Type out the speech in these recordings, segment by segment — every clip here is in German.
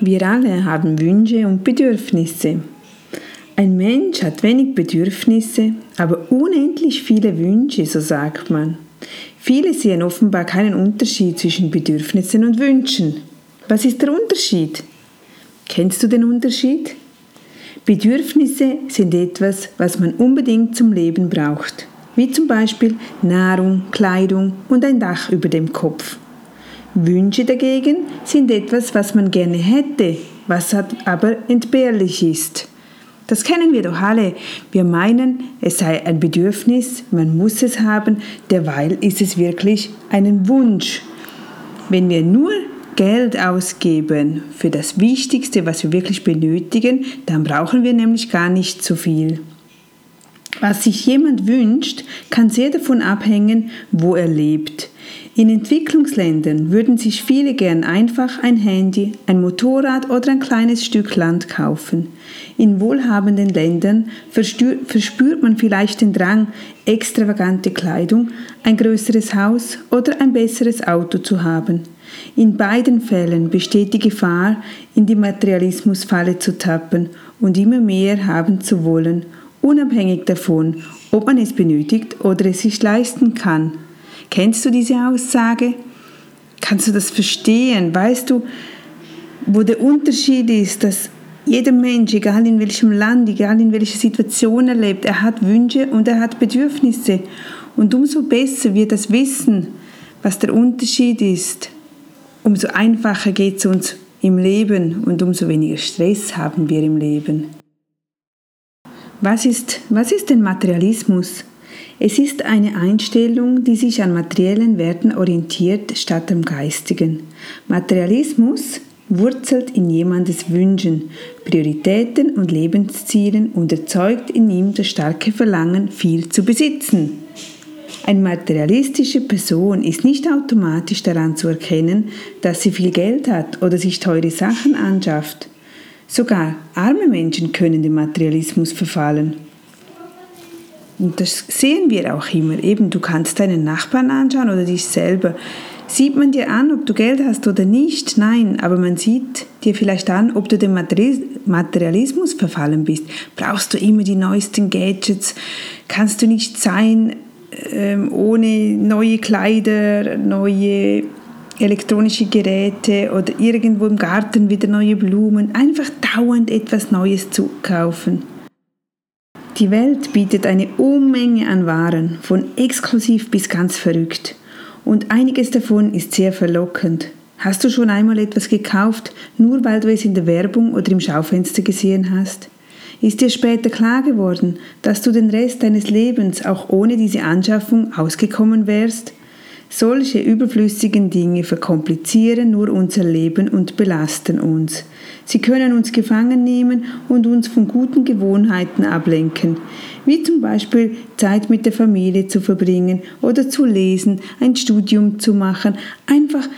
Wir alle haben Wünsche und Bedürfnisse. Ein Mensch hat wenig Bedürfnisse, aber unendlich viele Wünsche, so sagt man. Viele sehen offenbar keinen Unterschied zwischen Bedürfnissen und Wünschen. Was ist der Unterschied? Kennst du den Unterschied? Bedürfnisse sind etwas, was man unbedingt zum Leben braucht, wie zum Beispiel Nahrung, Kleidung und ein Dach über dem Kopf. Wünsche dagegen sind etwas, was man gerne hätte, was aber entbehrlich ist. Das kennen wir doch alle. Wir meinen, es sei ein Bedürfnis, man muss es haben, derweil ist es wirklich ein Wunsch. Wenn wir nur Geld ausgeben für das Wichtigste, was wir wirklich benötigen, dann brauchen wir nämlich gar nicht so viel. Was sich jemand wünscht, kann sehr davon abhängen, wo er lebt. In Entwicklungsländern würden sich viele gern einfach ein Handy, ein Motorrad oder ein kleines Stück Land kaufen. In wohlhabenden Ländern verspürt man vielleicht den Drang, extravagante Kleidung, ein größeres Haus oder ein besseres Auto zu haben. In beiden Fällen besteht die Gefahr, in die Materialismusfalle zu tappen und immer mehr haben zu wollen, unabhängig davon, ob man es benötigt oder es sich leisten kann. Kennst du diese Aussage? Kannst du das verstehen? Weißt du, wo der Unterschied ist, dass jeder Mensch, egal in welchem Land, egal in welcher Situation er lebt, er hat Wünsche und er hat Bedürfnisse. Und umso besser wir das wissen, was der Unterschied ist, umso einfacher geht es uns im Leben und umso weniger Stress haben wir im Leben. Was ist, was ist denn Materialismus? Es ist eine Einstellung, die sich an materiellen Werten orientiert statt am geistigen. Materialismus wurzelt in jemandes Wünschen, Prioritäten und Lebenszielen und erzeugt in ihm das starke Verlangen, viel zu besitzen. Eine materialistische Person ist nicht automatisch daran zu erkennen, dass sie viel Geld hat oder sich teure Sachen anschafft. Sogar arme Menschen können dem Materialismus verfallen. Und das sehen wir auch immer. Eben, du kannst deinen Nachbarn anschauen oder dich selber. Sieht man dir an, ob du Geld hast oder nicht? Nein, aber man sieht dir vielleicht an, ob du dem Materialismus verfallen bist. Brauchst du immer die neuesten Gadgets? Kannst du nicht sein ähm, ohne neue Kleider, neue elektronische Geräte oder irgendwo im Garten wieder neue Blumen? Einfach dauernd etwas Neues zu kaufen. Die Welt bietet eine Unmenge an Waren, von exklusiv bis ganz verrückt. Und einiges davon ist sehr verlockend. Hast du schon einmal etwas gekauft, nur weil du es in der Werbung oder im Schaufenster gesehen hast? Ist dir später klar geworden, dass du den Rest deines Lebens auch ohne diese Anschaffung ausgekommen wärst? Solche überflüssigen Dinge verkomplizieren nur unser Leben und belasten uns. Sie können uns gefangen nehmen und uns von guten Gewohnheiten ablenken, wie zum Beispiel Zeit mit der Familie zu verbringen oder zu lesen, ein Studium zu machen, einfach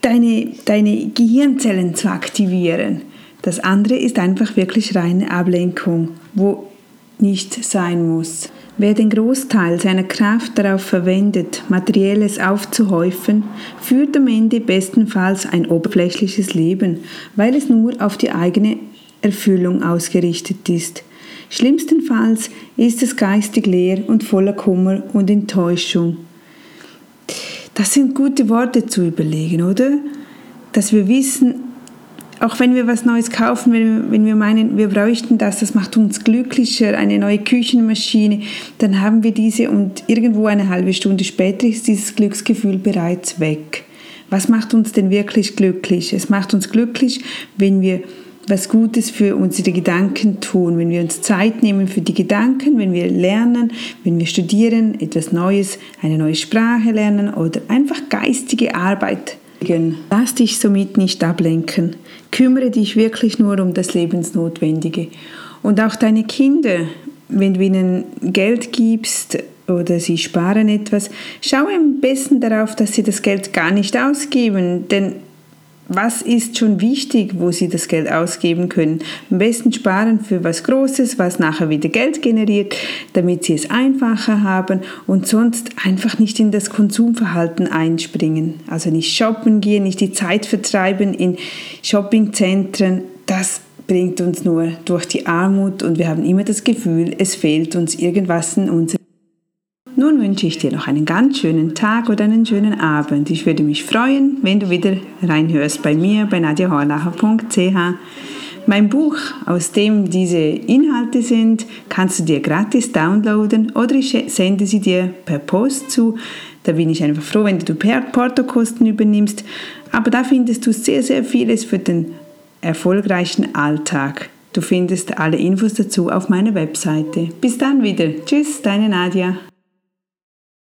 deine, deine Gehirnzellen zu aktivieren. Das andere ist einfach wirklich reine Ablenkung, wo nicht sein muss. Wer den Großteil seiner Kraft darauf verwendet, Materielles aufzuhäufen, führt am Ende bestenfalls ein oberflächliches Leben, weil es nur auf die eigene Erfüllung ausgerichtet ist. Schlimmstenfalls ist es geistig leer und voller Kummer und Enttäuschung. Das sind gute Worte zu überlegen, oder? Dass wir wissen, auch wenn wir was Neues kaufen, wenn wenn wir meinen, wir bräuchten das, das macht uns glücklicher, eine neue Küchenmaschine, dann haben wir diese und irgendwo eine halbe Stunde später ist dieses Glücksgefühl bereits weg. Was macht uns denn wirklich glücklich? Es macht uns glücklich, wenn wir was Gutes für unsere Gedanken tun, wenn wir uns Zeit nehmen für die Gedanken, wenn wir lernen, wenn wir studieren, etwas Neues, eine neue Sprache lernen oder einfach geistige Arbeit Lass dich somit nicht ablenken. Kümmere dich wirklich nur um das Lebensnotwendige. Und auch deine Kinder, wenn du ihnen Geld gibst oder sie sparen etwas, schau am besten darauf, dass sie das Geld gar nicht ausgeben. Denn was ist schon wichtig, wo Sie das Geld ausgeben können. Am besten sparen für was Großes, was nachher wieder Geld generiert, damit Sie es einfacher haben und sonst einfach nicht in das Konsumverhalten einspringen. Also nicht shoppen gehen, nicht die Zeit vertreiben in Shoppingzentren. Das bringt uns nur durch die Armut und wir haben immer das Gefühl, es fehlt uns irgendwas in unserem nun wünsche ich dir noch einen ganz schönen Tag oder einen schönen Abend. Ich würde mich freuen, wenn du wieder reinhörst bei mir bei nadiahorlacher.ch. Mein Buch, aus dem diese Inhalte sind, kannst du dir gratis downloaden oder ich sende sie dir per Post zu. Da bin ich einfach froh, wenn du per Portokosten übernimmst. Aber da findest du sehr, sehr vieles für den erfolgreichen Alltag. Du findest alle Infos dazu auf meiner Webseite. Bis dann wieder. Tschüss, deine Nadia.